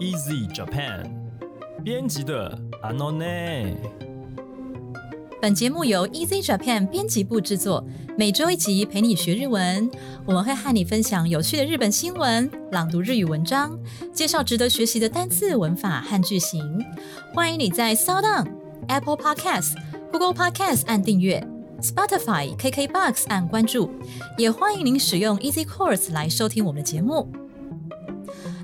Easy Japan 编辑的 a n o n 本节目由 Easy Japan 编辑部制作，每周一集陪你学日文。我们会和你分享有趣的日本新闻、朗读日语文章、介绍值得学习的单词、文法和句型。欢迎你在 s o u n、Apple Podcast、Google Podcast 按订阅，Spotify、KKBox 按关注，也欢迎您使用 Easy Course 来收听我们的节目。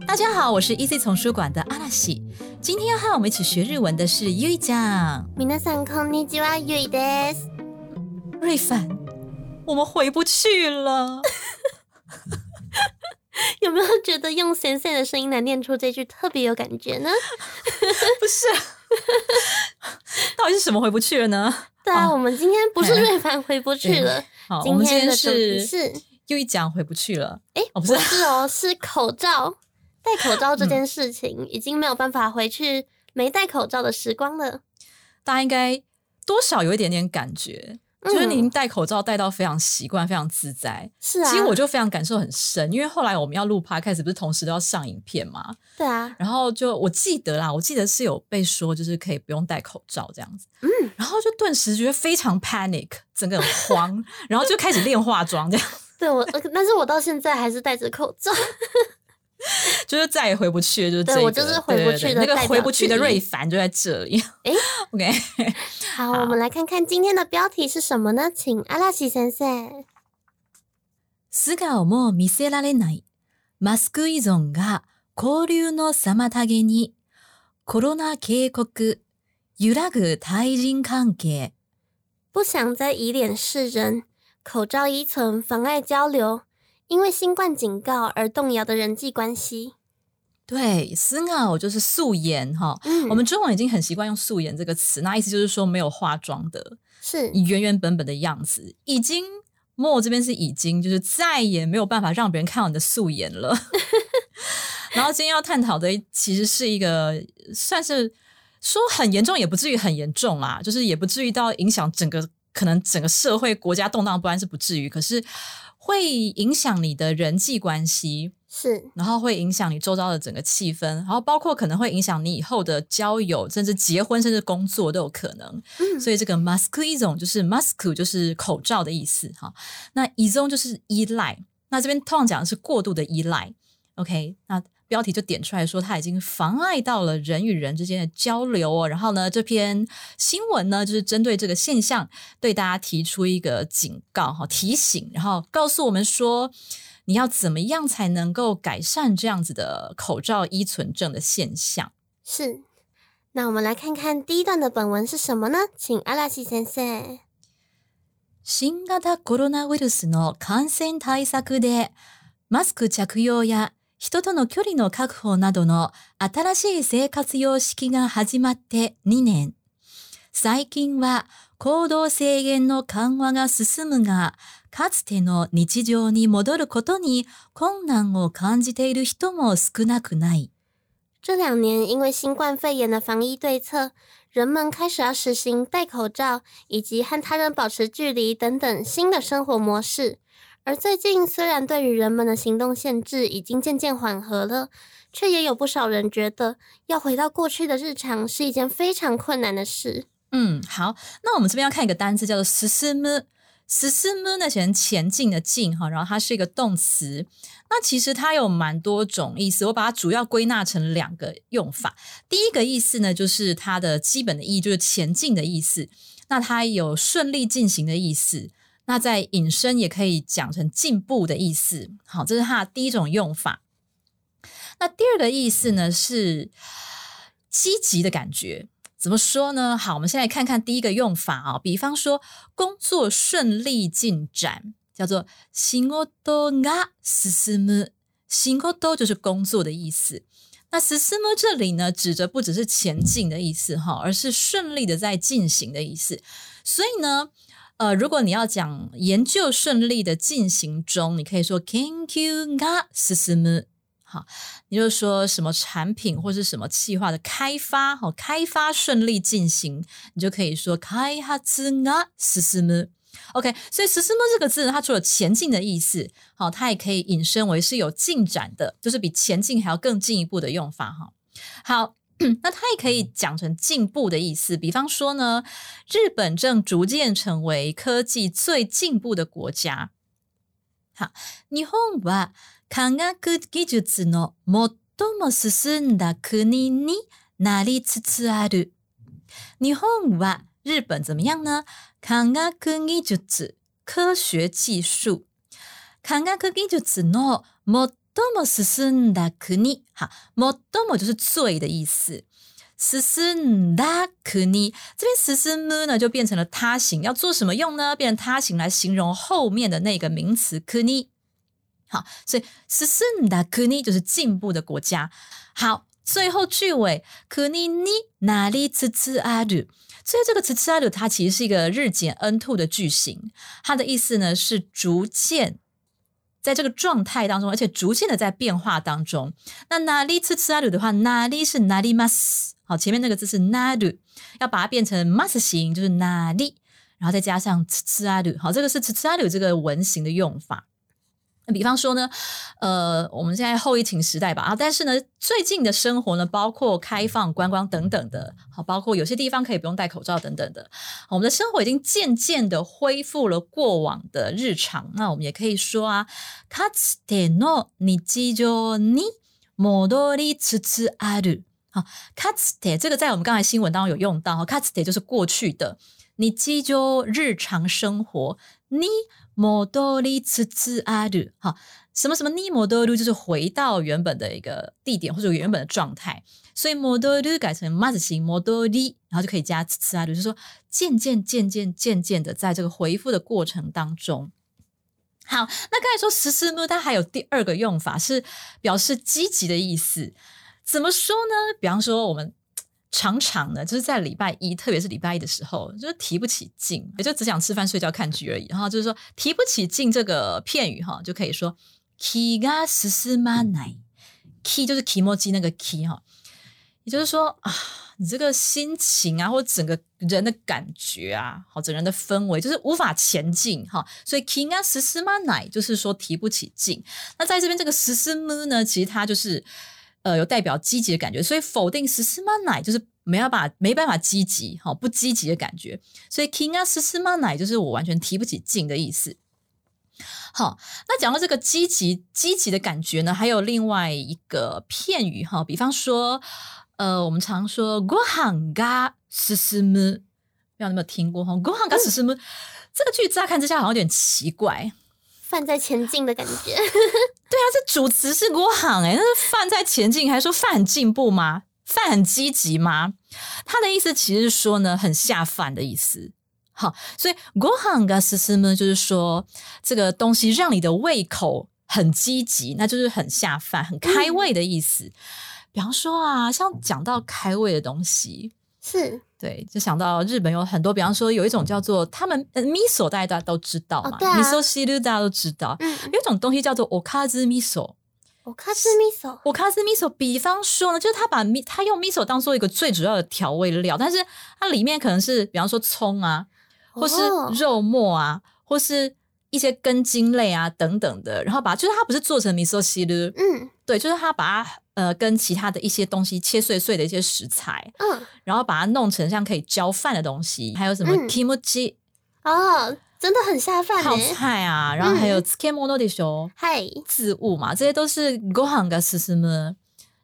大家好，我是 Easy 丛书馆的阿拉西。今天要和我们一起学日文的是ゆいちゃん。皆さんこんにちは、ゆいです。瑞凡，我们回不去了。有没有觉得用先生的声音来念出这句特别有感觉呢？不是，到底是什么回不去了呢？对啊，哦我们今天不是哎瑞凡回不去了，好，我今们今天天的主题是是，又一讲回不去了。哎、哦，不不是，是哦，是口罩， 戴口罩这件事情、已经没有办法回去没戴口罩的时光了。大家应该多少有一点点感觉，就是嗯您戴口罩戴到非常习惯、非常自在。是啊，其实我就非常感受很深，因为后来我们要录 podcast，不是同时都要上影片嘛？对啊，然后就我记得啦，我记得是有被说就是可以不用戴口罩这样子，嗯，然后就顿时觉得非常 panic，整个很慌，然后就开始练化妆这样。对我，呃但是我到现在还是戴着口罩。就是再也回不去了，就是这个对我就是回不去的对对对那个代表回不去的之一瑞凡就在这里。诶 OK，好，我们来看看今天的标题是什么呢？请阿拉西先生。素顔も見せられないマスク依存が交流の妨げにコロナ警告揺らぐ対人関係不想再以脸示人，口罩依存妨碍交流， 因为新冠警告而动摇的人际关系。对，素顔就是素颜哈。嗯我们中文已经很习惯用素颜这个词，那意思就是说没有化妆的，是你原原本本的样子，已经莫这边是已经，就是再也没有办法让别人看到你的素颜了。然后今天要探讨的其实是一个算是说很严重，也不至于很严重啦，就是也不至于到影响整个可能整个社会国家动荡不安是不至于，可是会影响你的人际关系。是，然后会影响你周遭的整个气氛，然后包括可能会影响你以后的交友，甚至结婚，甚至工作都有可能。嗯所以这个 mask 一种就是 masku 就是口罩的意思哈。那依中就是依赖，那这边通常讲的是过度的依赖。OK，那标题就点出来说，它已经妨碍到了人与人之间的交流哦。然后呢，这篇新闻呢，就是针对这个现象，对大家提出一个警告哈，提醒，然后告诉我们说，你要怎么样才能够改善这样子的口罩依存症的现象。是。那我们来看看第一段的本文是什么呢？请阿拉西先生。新型コロナウイルスの感染対策で、マスク着用や 人との距離の確保などの新しい生活様式が始まって2年。最近は行動制限の緩和が進むが、かつての日常に戻ることに困難を感じている人も少なくない。这两年，因为新冠肺炎的防疫对策，人们开始要实行戴口罩以及和他人保持距离等等新的生活模式。而最近，虽然对于人们的行动限制已经渐渐缓和了，却也有不少人觉得要回到过去的日常是一件非常困难的事。嗯，好，那我们这边要看一个单词叫做 “susumu”。susumu 那前前进的进哈，然后它是一个动词。那其实它有蛮多种意思，我把它主要归纳成两个用法。第一个意思呢，就是它的基本的意义就是前进的意思。那它有顺利进行的意思。那在引申也可以讲成进步的意思。好，这是它的第一种用法。那第二个意思呢是积极的感觉。怎么说呢？好，我们先来看看第一个用法啊、比方说工作顺利进展，叫做仕事が進む。仕事就是工作的意思。那進む这里呢，指着不只是前進的意思哈，而是顺利的在进行的意思。所以呢， 呃，如果你要讲研究顺利的进行中，你可以说研究が進む。好，你就说什么产品或是什么企划的开发，好，开发顺利进行，你就可以说开発が進む。OK，所以“進む”这个字呢，它除了前进的意思，好，它也可以引申为是有进展的，就是比前进还要更进一步的用法哈。 好， 那它也可以讲成进步的意思。比方说呢，日本正逐渐成为科技最进步的国家。好，日本は科学技術の最も進んだ国になりつつある。日本は日本怎么样呢？科学技術科学技术。科学技術の最 も進んだ国，好，最も就是最的意思。進んだ国这边進む呢就变成了他形，要做什么用呢？变成他形来形容后面的那个名词国。好，所以進んだ国就是进步的国家。好，最后句尾国になりつつある。所以这个つつある它其实是一个日减 n two 的句型，它的意思呢是逐渐。 在这个状态当中，而且逐渐的在变化当中。那哪里つつある的话，哪里是哪里 mas，好，前面那个字是なる，要把它变成 mas 形，就是哪里，然后再加上つつある，好，这个是つつある这个文型的用法。 那比方说呢，呃，我们现在后疫情时代吧，啊，但是呢，最近的生活呢，包括开放观光等等的，好，包括有些地方可以不用戴口罩等等的，我们的生活已经渐渐的恢复了过往的日常。那我们也可以说啊，かつての日常に戻りつつある。好，かつて这个在我们刚才新闻当中有用到，かつて就是过去的，日常日常生活你。 モドリツツアル，哈，什么什么尼モドル就是回到原本的一个地点或者原本的状态，所以モドル改成マ字形モドリ，然后就可以加ツツアル，就是说渐渐渐渐渐渐的在这个回复的过程当中。好，那刚才说实施呢，它还有第二个用法是表示积极的意思，怎么说呢？比方说我们。 常常呢，就是在礼拜一，特别是礼拜一的时候，就是提不起劲，也就只想吃饭、睡觉、看剧而已。然后就是说提不起劲这个片语哈，就可以说 “ki ga s s m a n a k i 就是 kimoji 那个 ki 哈，也就是说啊，你这个心情啊，或整个人的感觉啊，好，整人的氛围就是无法前进哈。所以 ki ga s s m a n a 就是说提不起劲。那在这边这个 s s m u 呢，其实它就是。呃，有代表积极的感觉，所以否定十四万奶就是没办法没办法积极，好不积极的感觉。所以 king 啊十四万奶就是我完全提不起劲的意思。好，那讲到这个积极积极的感觉呢，还有另外一个片语哈，比方说，呃，我们常说 go hang ga 十四木，不知道有没有听过哈？go hang ga 十四木这个句乍看之下好像有点奇怪。饭在前进的感觉，对啊，这主词是郭行哎，那是饭在前进，还说饭很进步吗？饭很积极吗？他的意思其实是说呢，很下饭的意思。好，所以郭行跟思思呢，就是说这个东西让你的胃口很积极，那就是很下饭、很开胃的意思。比方说啊，像讲到开胃的东西，是。对，就想到日本有很多，比方说有一种叫做他们呃 miso，大家都知道嘛，miso 大家都知道。嗯，有一种东西叫做 okazu miso，okazu miso，okazu miso。比方说呢，就是他把米，他用 miso 当做一个最主要的调味料，但是它里面可能是比方说葱啊，或是肉末啊，或是一些根茎类啊等等的，然后把就是它不是做成 miso 西路，嗯，对，就是他把它。呃，跟其他的一些东西切碎碎的一些食材，嗯，然后把它弄成像可以浇饭的东西，还有什么 kimochi 哦，真的很下饭泡菜啊，然后还有时候，嗨，渍物嘛，这些都是 gohan 跟什什么，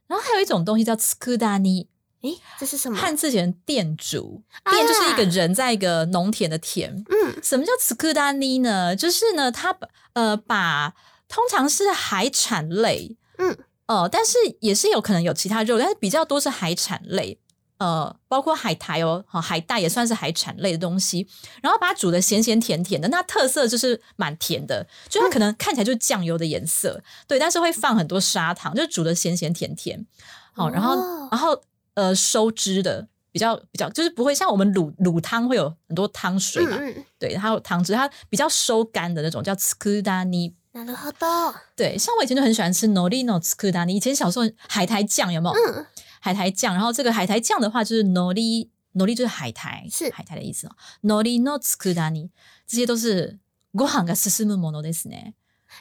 然后还有一种东西叫 tsukudani，诶，这是什么？汉字写店主，店就是一个人在一个农田的田，嗯，什么叫 tsukudani 呢？就是呢，它呃把通常是海产类，嗯。呃，但是也是有可能有其他肉，但是比较多是海产类，呃，包括海苔哦，好海带也算是海产类的东西。然后把它煮的咸咸甜甜的，那特色就是蛮甜的，就它可能看起来就是酱油的颜色，对，但是会放很多砂糖，就煮的咸咸甜甜。好，然后然后呃收汁的比较比较，就是不会像我们卤卤汤会有很多汤水嘛，对，它有汤汁，它比较收干的那种叫 tsukudani。なるほど。对，像我以前就很喜欢吃 norino tsukuda。你以前小时候海苔酱有没有？嗯，海苔酱。然后这个海苔酱的话，就是 nori，nori 就是海苔，是海苔的意思哦。norino tsukuda，这些都是ご飯が進むものですね。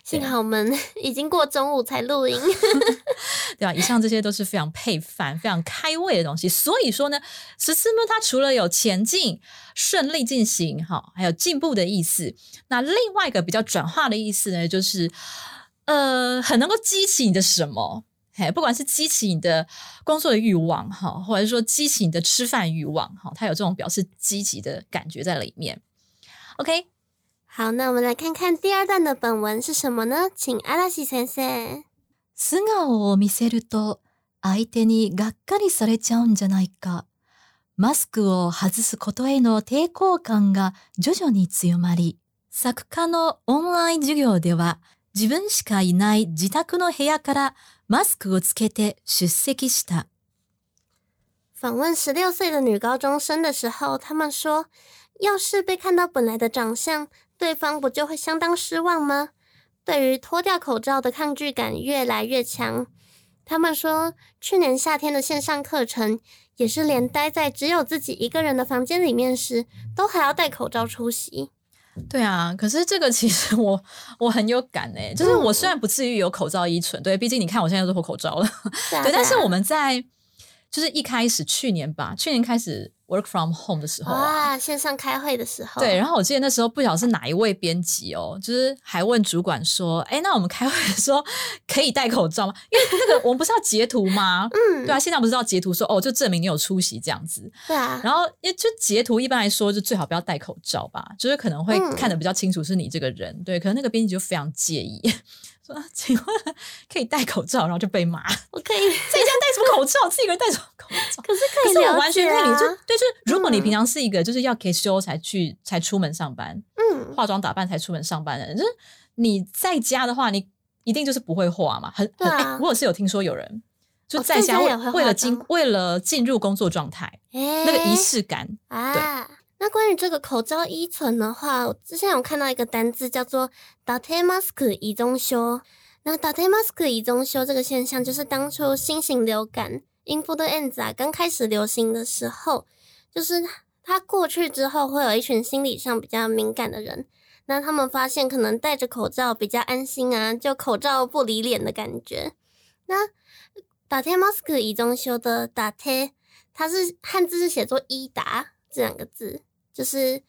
幸好我们 已经过中午才录音。对吧？以上这些都是非常配饭、非常开胃的东西。所以说呢，十四呢它除了有前进、顺利进行，哈，还有进步的意思。那另外一个比较转化的意思呢，就是呃，很能够激起你的什么？嘿，不管是激起你的工作的欲望，哈，或者是说激起你的吃饭欲望，哈，它有这种表示积极的感觉在里面。OK，好，那我们来看看第二段的本文是什么呢？请阿拉西先生。素顔を見せると相手にがっかりされちゃうんじゃないか。マスクを外すことへの抵抗感が徐々に強まり、作家のオンライン授業では自分しかいない自宅の部屋からマスクをつけて出席した。访问十六岁的女高中生的时候，他们说，要是被看到本来的长相，对方不就会相当失望吗？对于脱掉口罩的抗拒感越来越强。他们说，去年夏天的线上课程，也是连待在只有自己一个人的房间里面时，都还要戴口罩出席。对啊，可是这个其实我我很有感诶、就是我虽然不至于有口罩依存，对，毕竟你看我现在都脱口罩了，对啊对，但是啊我们在就是一开始去年吧，去年开始 work from home 的时候啊，哇，线上开会的时候，对，然后我记得那时候不晓得是哪一位编辑哦，就是还问主管说：“哎，那我们开会的时候可以戴口罩吗？因为那个我们不是要截图吗？嗯，对啊，现在不是要截图说哦，就证明你有出席这样子。对啊，然后因为就截图一般来说就最好不要戴口罩吧，就是可能会嗯看得比较清楚是你这个人。对，可能那个编辑就非常介意，说啊请问可以戴口罩，然后就被骂，我可以，家戴什么口罩？自己一个人戴什么口罩？可是可可以可是我完全解可以理解，就啊对，就是如果你嗯平常是一个就是要给修才去才出门上班，嗯，化妆打扮才出门上班的人，就是你在家的话，你一定就是不会化嘛。很很哎我有是有听说有人就哦在家为、了进妆为了进入工作状态，哎，那个仪式感，啊。那关于这个口罩依存的话，我之前有看到一个单字叫做 “date mask 依中修”。那 “date mask 依中修”这个现象，就是当初新型流感 influenza 刚开始流行的时候，就是它过去之后，会有一群心理上比较敏感的人，那他们发现可能戴着口罩比较安心啊，就口罩不离脸的感觉。那打贴 mask 以中修的打贴，它是汉字是写作伊达这两个字，就是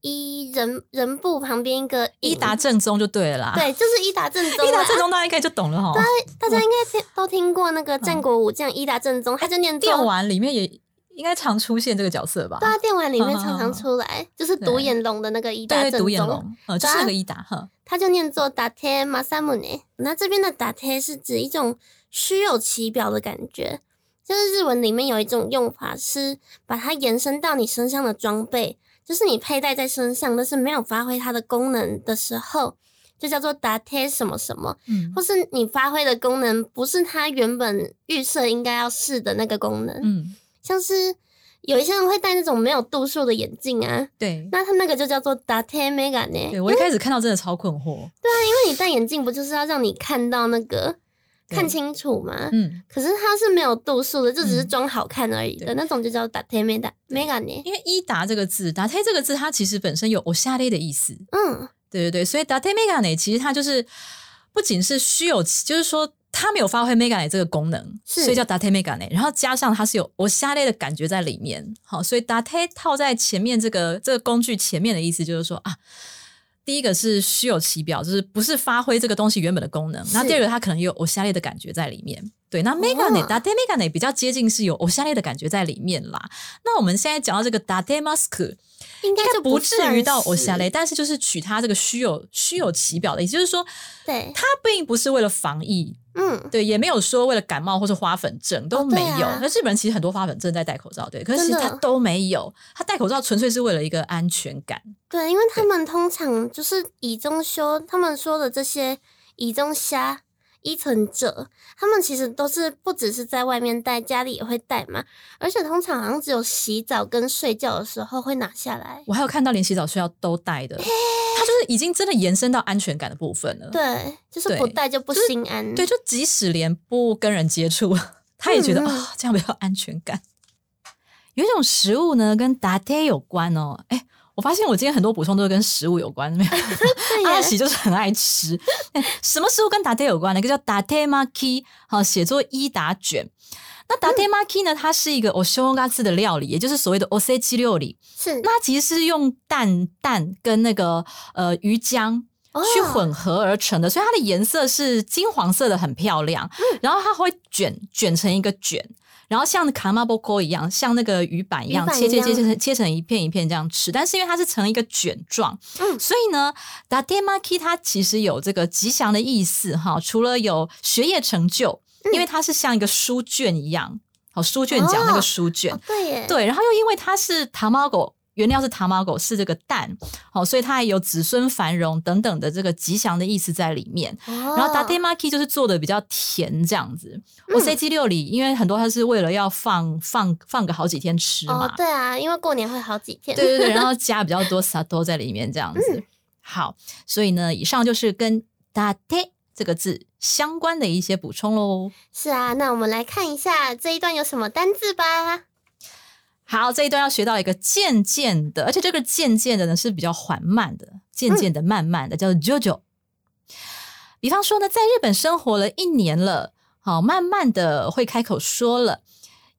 一人人部旁边一个伊达正宗就对了啦。，对，就是伊达正宗 啊。伊达正宗大家应该就懂了哈。大家应该听都听过那个战国武将伊达正宗，他就念电玩里面也应该常出现这个角色吧？对啊，电玩里面嗯常常出来，就是独眼龙的那个伊达对，正独眼宗。龙，呃，就是那个伊达哈。他就念作打贴马萨姆内。那这边的打贴是指一种虚有其表的感觉，就是日文里面有一种用法是把它延伸到你身上的装备，就是你佩戴在身上，但是没有发挥它的功能的时候，就叫做打贴什么什么，嗯或是你发挥的功能不是它原本预设应该要试的那个功能，嗯，像是。有一些人会戴那种没有度数的眼镜啊，对。那他那个就叫做打贴 mega 呢。对我一开始看到真的超困惑。对啊因为你戴眼镜不就是要让你看到那个对看清楚吗？嗯，可是它是没有度数的，就只是嗯装好看而已的、对那种，就叫打贴 mega mega 呢。因为伊达这个字，打贴这个字，它其实本身有我下列的意思。嗯，对对对，所以 date megane 其实它就是不仅是虚有其，就是说它没有发挥 megane 这个功能，是所以叫 date megane。然后加上它是有我下列的感觉在里面，好，所以 date 套在前面这个这个工具前面的意思就是说啊。第一个是虚有其表，就是不是发挥这个东西原本的功能。是那第二个，它可能有 h a r 的感觉在里面。对，那 megane、哦 date megane 比较接近是有 h a r 的感觉在里面啦。那我们现在讲到这个 date mask，应该就不至于到我偶像类，但是就是取它这个虚有虚有其表的意思，就是说对，它并不是为了防疫，嗯，对，也没有说为了感冒或是花粉症都没有。那、日本人其实很多花粉症在戴口罩，对，可是其实他都没有，他戴口罩纯粹是为了一个安全感。对，因为他们通常就是以中修，他们说的这些以中虾。依存者，他们其实都是不只是在外面戴，家里也会戴嘛。而且通常好像只有洗澡跟睡觉的时候会拿下来。我还有看到连洗澡睡觉都戴的，它就是已经真的延伸到安全感的部分了。对，就是不对戴就不心安。对，就即使连不跟人接触，他也觉得啊、这样比较安全感。有一种食物呢，跟 date 有关哦。哎，我发现我今天很多补充都是跟食物有关，没有？阿喜就是很爱吃。哎什么食物跟达天有关呢？一个叫达天 maki，好，写作伊达卷。那达天 maki 呢？它是一个 o s h o g a t s 的料理，也就是所谓的 osechi 料理。是那其实是用蛋蛋跟那个呃鱼浆去哦混合而成的，所以它的颜色是金黄色的，很漂亮。嗯然后它会卷卷成一个卷，然后像卡马波锅一样，像那个鱼板一样，切切切切成切成一片一片这样吃。但是因为它是成一个卷状，嗯所以呢，达爹 maki 它其实有这个吉祥的意思哈。除了有学业成就，因为它是像一个书卷一样，好书卷讲那哦个书卷哦，对耶，对，然后又因为它是 tamago，原料是 tamago 是这个蛋，哦，所以它也有子孙繁荣等等的这个吉祥的意思在里面。哦，然后 date maki 就是做的比较甜这样子。嗯我 C G 六里，因为很多它是为了要放放放个好几天吃嘛，哦，对啊，因为过年会好几天，对对对，然后加比较多 sato 在里面这样子。嗯好，所以呢，以上就是跟 date 这个字相关的一些补充喽。是啊，那我们来看一下这一段有什么单字吧。好，这一段要学到一个渐渐的，而且这个渐渐的呢是比较缓慢的，渐渐的、慢慢的，叫做 JoJo。比方说呢，在日本生活了一年了，好，慢慢的会开口说了。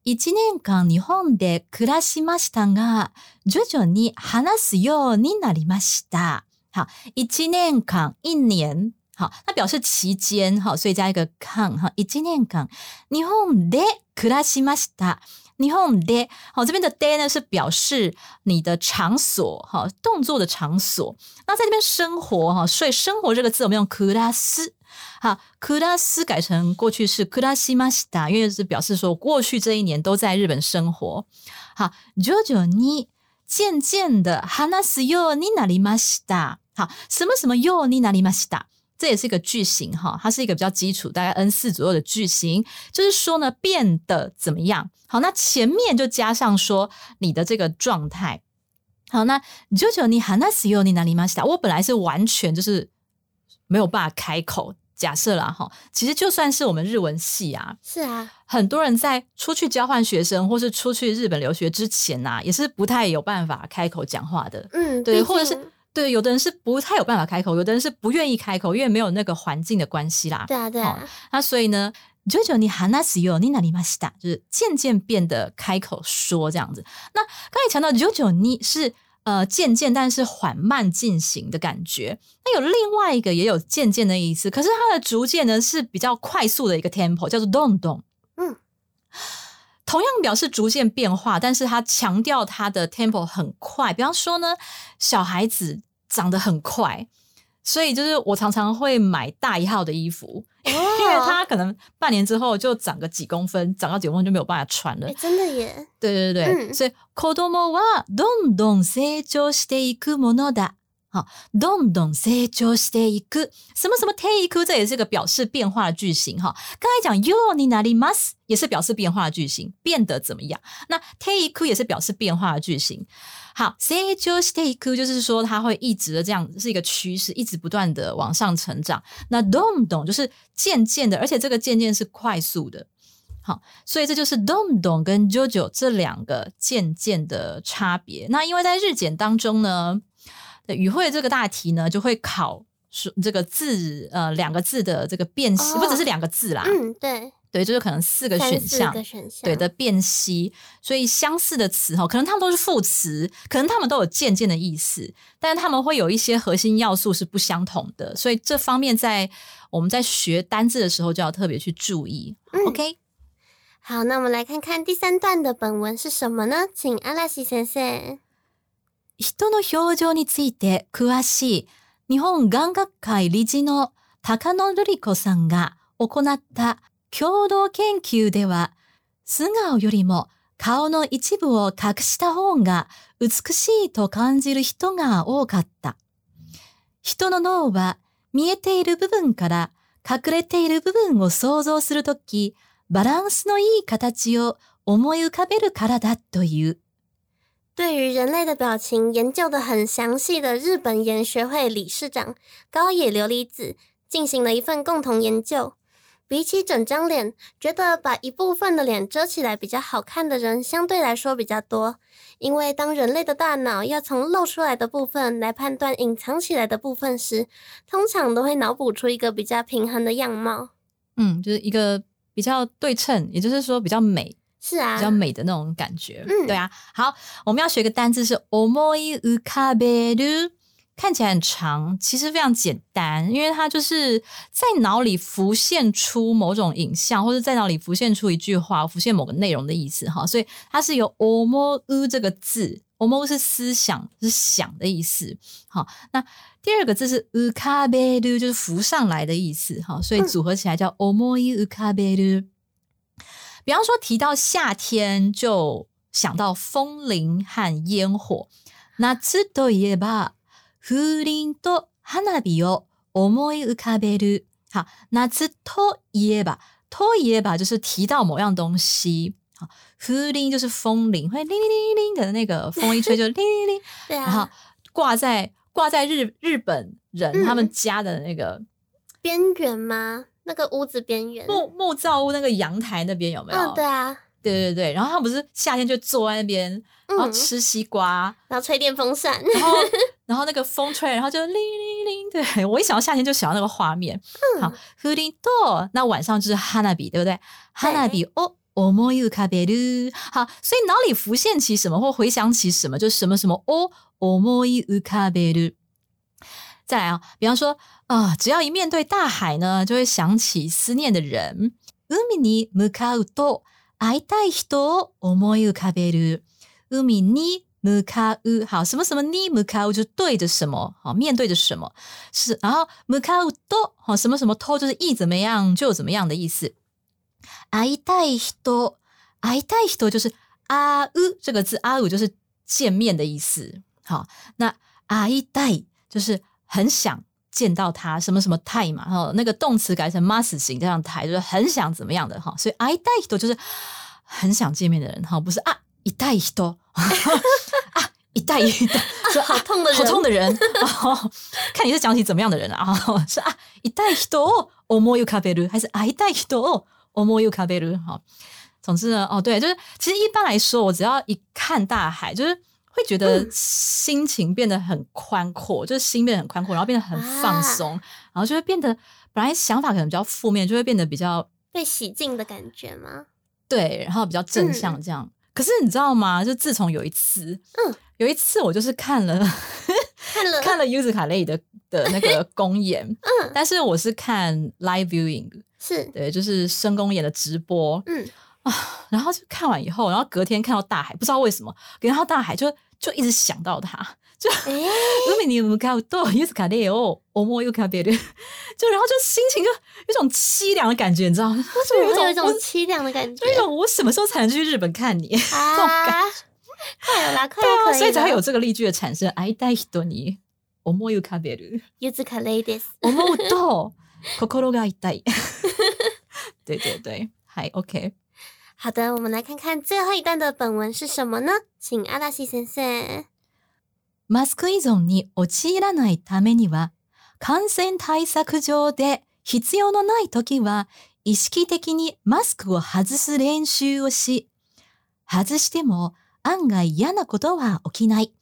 一年間日本で暮らしましたが、徐々に話すようになりました。好，一年間一年，好，那表示期间，好，所以加一个間，哈，一年間日本で暮らしました。 日本で，好，这边的 de 呢是表示你的场所，哈，动作的场所。那在这边生活，哈，所以生活这个字我们用暮らす，好，暮らす改成过去式暮らしました，因为是表示说过去这一年都在日本生活。好，徐々に渐渐的話すようになりました。好，什么什么ようになりました。 这也是一个句型哈，它是一个比较基础，大概 N 四左右的句型，就是说呢，变得怎么样？好，那前面就加上说你的这个状态。好，那九九你話すようになりました。我本来是完全就是没有办法开口。假设啦哈，其实就算是我们日文系啊，是啊，很多人在出去交换学生或是出去日本留学之前呐、也是不太有办法开口讲话的。嗯，对，毕或者是竟 对，有的人是不太有办法开口，有的人是不愿意开口，因为没有那个环境的关系啦。对啊，对啊，那所以呢，九九你話すようになりました，就是渐渐变得开口说这样子。那刚才强调九九你是呃渐渐但是缓慢进行的感觉。那有另外一个也有渐渐的意思，可是它的逐渐呢是比较快速的一个 tempo，叫做动动。 嗯，同样表示逐渐变化，但是它强调它的 tempo 很快。比方说呢，小孩子长得很快。所以就是我常常会买大一号的衣服，因为哦，它可能半年之后就长个几公分，长到几公分就没有办法穿了哎，。真的耶，对对对，嗯所以子供はどんどん成長していくものだ。 好，どんどん成長していく，什么什么ていく，这也是个表示变化的句型哈。刚才讲ようになります，也是表示变化的句型，变得怎么样？那ていく也是表示变化的句型。好，成長していく就是说它会一直的这样是一个趋势，一直不断的往上成长。那どんどん就是渐渐的，而且这个渐渐是快速的。好，所以这就是 don don 跟 jojo 这两个渐渐的差别。那因为在日检当中呢， 语汇这个大题呢就会考说这个字呃两个字的这个辨析，哦不只是两个字啦，嗯，对，对，就是可能四个选项个。选项，对的，辨析，所以相似的词哈，可能他们都是副词，可能他们都有渐渐的意思，但是他们会有一些核心要素是不相同的，所以这方面在我们在学单字的时候就要特别去注意。嗯 OK，好，那我们来看看第三段的本文是什么呢？请阿拉西先生。人の表情について詳しい日本眼学会理事の高野瑠璃子さんが行った共同研究では、素顔よりも顔の一部を隠した方が美しいと感じる人が多かった。人の脳は見えている部分から隠れている部分を想像するとき、バランスのいい形を思い浮かべるからだという。对于人类的表情研究的很详细的日本研学会理事长高野琉璃子进行了一份共同研究。比起整张脸，觉得把一部分的脸遮起来比较好看的人相对来说比较多。因为当人类的大脑要从露出来的部分来判断隐藏起来的部分时，通常都会脑补出一个比较平衡的样貌。嗯，就是一个比较对称，也就是说比较美。是啊，比较美的那种感觉。嗯对啊。好，我们要学一个单字是 omoi ukaberu，看起来很长，其实非常简单，因为它就是在脑里浮现出某种影像，或者在脑里浮现出一句话，浮现某个内容的意思哈。所以它是由 omo u 这个字，omo 是思想，是想的意思。好，那第二个字是 ukaberu，就是浮上来的意思哈。所以组合起来叫 omoi ukaberu。比方说提到夏天，就想到风铃和烟火。夏といえば風鈴と花火を思い浮かべる。好，夏といえば，といえば就是提到某样东西。好，風鈴就是风铃，会铃铃铃铃的那个风一吹就铃铃铃。对然后啊，挂在挂在日日本人嗯他们家的那个边缘吗？ 那个屋子边缘。木木造屋那个阳台那边有没有？嗯，对啊，对对对，然后他不是夏天就坐在那边，然后嗯，吃西瓜，然后吹电风扇。然后然后那个风吹，然后就铃铃铃。对我一想到夏天就想到那个画面。好，風鈴と那晚上就是花火，对不对？花火を思い浮かべる。好，所以脑里浮现起什么或回想起什么，就什么什么を思い浮かべる。 再来啊，比方说啊、只要一面对大海呢，就会想起思念的人。海に向かうと会いたい人を思い浮かべる。海に向かう，好，什么什么に向かう就对着什么，好，面对着什么是，然后向かうと，好，什么什么と就是意怎么样就怎么样的意思。会いたい人，会いたい人就是あう这个字，あう就是见面的意思。好，那会いたい就是 很想见到他，什么什么太嘛，哈，那个动词改成 must 形，这样太就是很想怎么样的哈，所以会いたい人就是很想见面的人哈，不是啊，一代人啊，一代人说好痛的人好痛的人，哦，看你是讲起怎么样的人啊？哦是啊，一代人を思い浮かべる，还是会いたい人を思い浮かべる？哈，总之呢，哦，对，就是其实一般来说，我只要一看大海，就是 会觉得心情变得很宽阔，就是心变得很宽阔，然后变得很放松，然后就会变得本来想法可能比较负面，就会变得比较被洗净的感觉吗？对，然后比较正向这样。可是你知道吗？就自从有一次，嗯，有一次我就是看了 看了，看了 U 兹卡雷的的那个 公演，嗯，但是我是看 live viewing，是，对，就是生公演的直播，嗯，然后就看完以后，然后隔天看到大海，不知道为什么，隔天看到大海就就一直想到他，就哎，海に向かうと柚子卡列を思い浮かべる，就然后就心情就有一种凄凉的感觉，你知道吗？为什怎么会有一种我凄凉的感觉就有一种我什么时候才能去日本看你？这种感啊？快了啦，快对啊，要可以所以才会有了。这个例句的产生。会いたい人に思い浮かべる。柚子卡 ladies，思うと心が痛い。对对对，还 OK。 好的，我们来看看最后一段的本文是什么呢？请阿拉西先生。マスク依存に陥らないためには、感染対策上で必要のないときは、意識的にマスクを外す練習をし、外しても案外嫌なことは起きない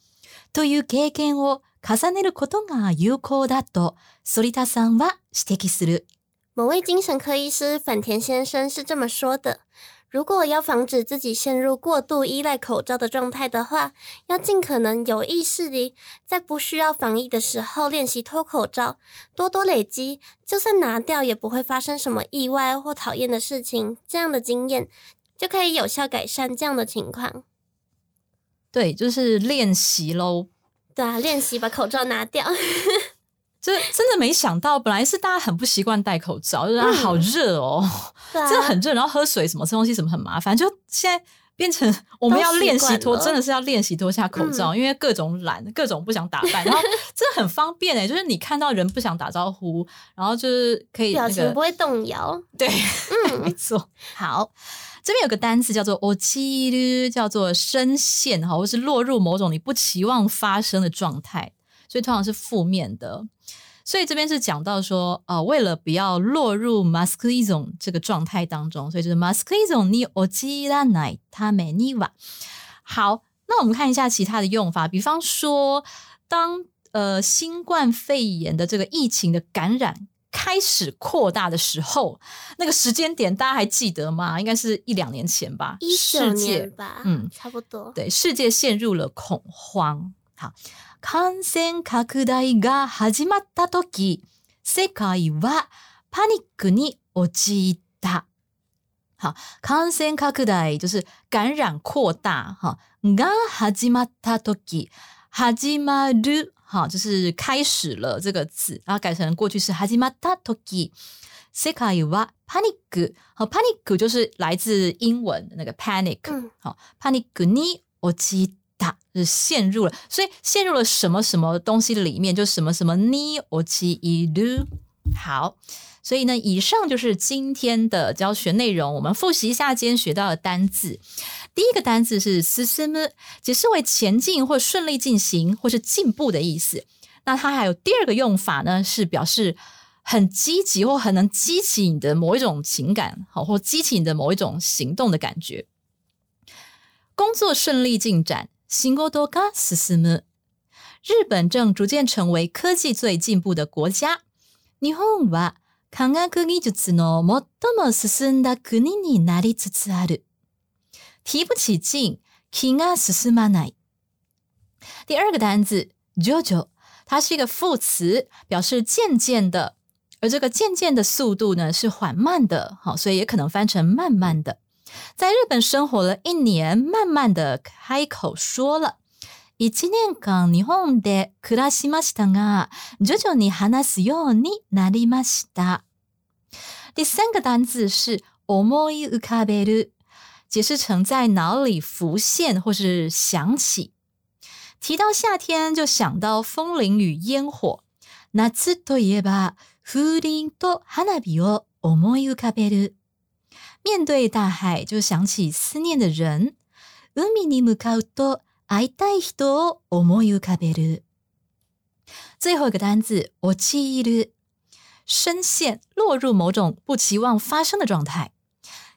という経験を重ねることが有効だと、反田さんは指摘する。某位精神科医师反田先生是这么说的：如果要防止自己陷入过度依赖口罩的状态的话，要尽可能有意识地在不需要防疫的时候练习脱口罩，多多累积，就算拿掉也不会发生什么意外或讨厌的事情。这样的经验就可以有效改善这样的情况。对，就是练习喽。对啊，练习把口罩拿掉。这真的没想到，本来是大家很不习惯戴口罩，就是啊嗯好热哦，真的很热，然后喝水什么吃东西什么很麻烦，就现在变成我们要练习脱，真的是要练习脱下口罩，因为各种懒，各种不想打扮，然后 真的很方便哎、就是你看到人不想打招呼，然后就是可以那个表情不会动摇。对，嗯 没错。好，这边有个单词叫做 o c i 叫做深陷哈，或是落入某种你不期望发生的状态，所以通常是负面的。所以这边是讲到说，呃，为了不要落入 masculism 这个状态当中，所以就是 masculism ni ojiranai tame ni wa。好，那我们看一下其他的用法，比方说，当呃新冠肺炎的这个疫情的感染开始扩大的时候，那个时间点大家还记得吗？应该是一两年前吧，一九年吧，嗯差不多。对，世界陷入了恐慌。好，感染拡大が始まった時、世界はパニックに陥った。好，感染拡大就是感染扩大，哈，が始まった時、始まる，哈，就是开始了这个字，然后改成过去式始まった時。世界はパニック，好，panic 就是来自英文的那个 panic，嗯好，panic に陥った就是陷入了，所以陷入了什么什么东西里面，就什么什么に陥る。好，所以呢，以上就是今天的教学内容。我们复习一下今天学到的单字。第一个单字是進む，解释为前进或顺利进行或是进步的意思。那它还有第二个用法呢，是表示很积极或很能激起你的某一种情感，好，或激起你的某一种行动的感觉。工作顺利进展， 仕事が進む。日本正逐渐成为科技最进步的国家。日本は科学技術の最も進んだ国になりつつある。提不起劲，気が進まない。第二个单字“徐々”，它是一个副词，表示渐渐的，而这个渐渐的速度呢是缓慢的，好，所以也可能翻成慢慢的。 在日本生活了一年，慢慢的开口说了。一年間日本で暮らしましたが、徐々に話すようになりました。第三个单字是思い浮かべる，解释成在脑里浮现或是想起。提到夏天，就想到风铃与烟火。夏といえば風鈴と花火を思い浮かべる。 面对大海，就想起思念的人。海に向かうと会いたい人を思い浮かべる。最后一个单字，陥る，深陷、落入某种不期望发生的状态。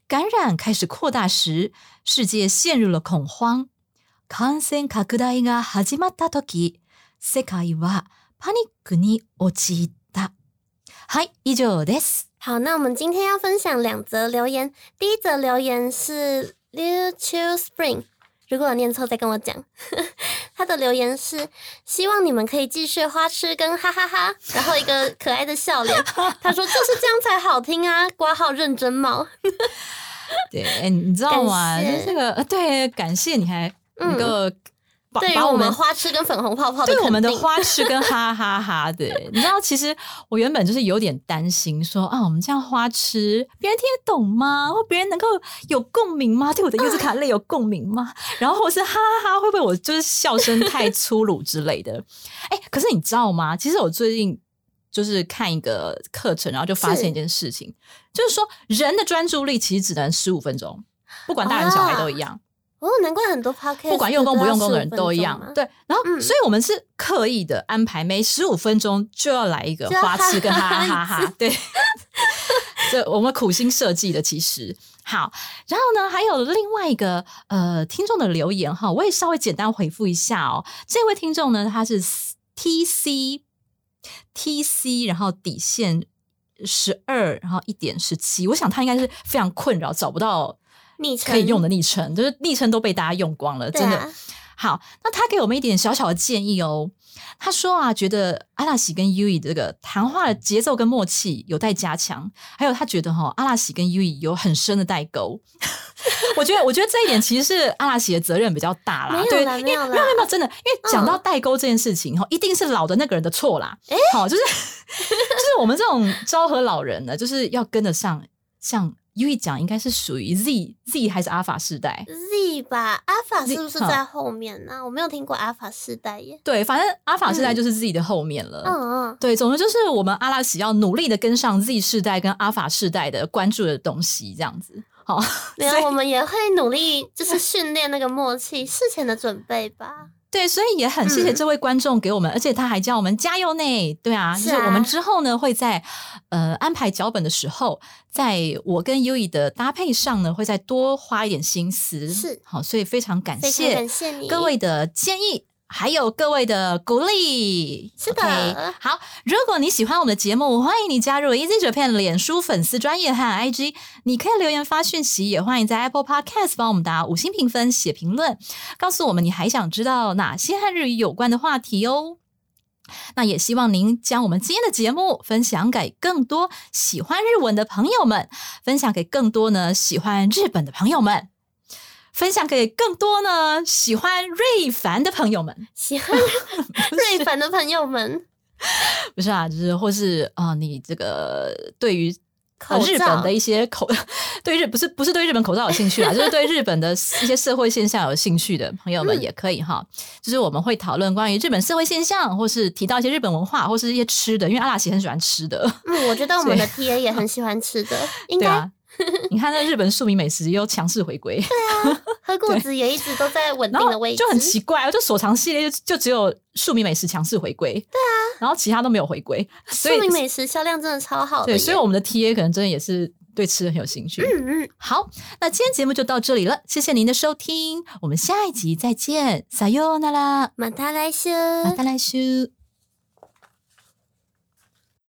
感染开始扩大时，世界陷入了恐慌。感染拡大が始まった時、世界はパニックに陥った。はい、以上です。 好，那我们今天要分享两则留言。第一则留言是 Liu Chu Spring，如果我念错再跟我讲。他的留言是希望你们可以继续花痴跟哈哈哈然后一个可爱的笑脸。他说就是这样才好听啊，挂号认真帽。对，哎你知道吗？就是这个，呃对，感谢你还能够把、对于把我们花痴跟粉红泡泡的对我们的花痴跟哈哈哈，对，你知道，其实我原本就是有点担心说啊，我们这样花痴，别人听得懂吗？或别人能够有共鸣吗？对我的优质卡类有共鸣吗？然后或是哈哈哈，会不会我就是笑声太粗鲁之类的？哎，可是你知道吗？其实我最近就是看一个课程，然后就发现一件事情，就是说人的专注力其实只能十五分钟，不管大人小孩都一样。哦，难怪很多 podcast 不管用功不用功的人都要15都一样。对，然后、嗯所以我们是刻意的安排，每十五分钟就要来一个花痴跟哈哈哈哈 哈哈。对，这我们苦心设计的，其实好。然后呢，还有另外一个呃听众的留言哈，我也稍微简单回复一下哦。这位听众呢，他是 T C T C，然后底线十二，然后一点十七。我想他应该是非常困扰，找不到昵称可以用的昵称，就是昵称都被大家用光了，真的。好，那他给我们一点小小的建议哦。他说啊，觉得阿拉喜跟 U E 这个谈话的节奏跟默契有待加强，还有他觉得哈、阿拉喜跟 U E 有很深的代沟。我觉得，我觉得这一点其实是阿拉喜的责任比较大啦。对，因为啦没有啦没有真的，因为讲到嗯代沟这件事情哈、一定是老的那个人的错啦。好、就是 就是我们这种昭和老人呢，就是要跟得上，像 U E 讲，应该是属于 Z Z 还是阿法世代？Z 吧，阿法是不是在后面呢、我没有听过阿法世代耶。对，反正阿法世代就是 Z 的后面了。嗯嗯，对，总之就是我们阿拉西要努力的跟上 Z 世代跟阿法世代的关注的东西，这样子。好，没有，我们也会努力，就是训练那个默契，事前的准备吧。对，所以也很谢谢嗯这位观众给我们，而且他还叫我们加油呢。对啊，是就是我们啊之后呢会在呃安排脚本的时候，在我跟优以的搭配上呢，会再多花一点心思。是好，所以非常感谢感谢你各位的建议。还有各位的鼓励，是的。好，如果你喜欢我们的节目，欢迎你加入 Easy Japan 脸书粉丝专业和 IG，你可以留言发讯息，也欢迎在 Apple Podcast 帮我们打五星评分、写评论，告诉我们你还想知道哪些和日语有关的话题哦。那也希望您将我们今天的节目分享给更多喜欢日文的朋友们，分享给更多呢喜欢日本的朋友们，分享给更多呢喜欢瑞凡的朋友们。喜欢瑞凡的朋友们，不是啊，就是或是啊、呃你这个对于。日本的一些口 对日不是不是对日本口罩有兴趣啊，就是对日本的一些社会现象有兴趣的朋友们嗯也可以哈。就是我们会讨论关于日本社会现象，或是提到一些日本文化，或是一些吃的，因为阿拉奇很喜欢吃的。嗯，我觉得我们的 TA 也很喜欢吃的，应该 你看那日本庶民美食又强势回归，对啊 喝谷子也一直都在稳定的位置，就很奇怪，就所藏系列就就只有庶民美食强势回归，对啊，然后其他都没有回归，庶民美食销量真的超好的，对，所以我们的 TA 可能真的也是对吃的很有兴趣。嗯嗯，好，那今天节目就到这里了，谢谢您的收听，我们下一集再见，撒哟那拉，马达来修。また来週。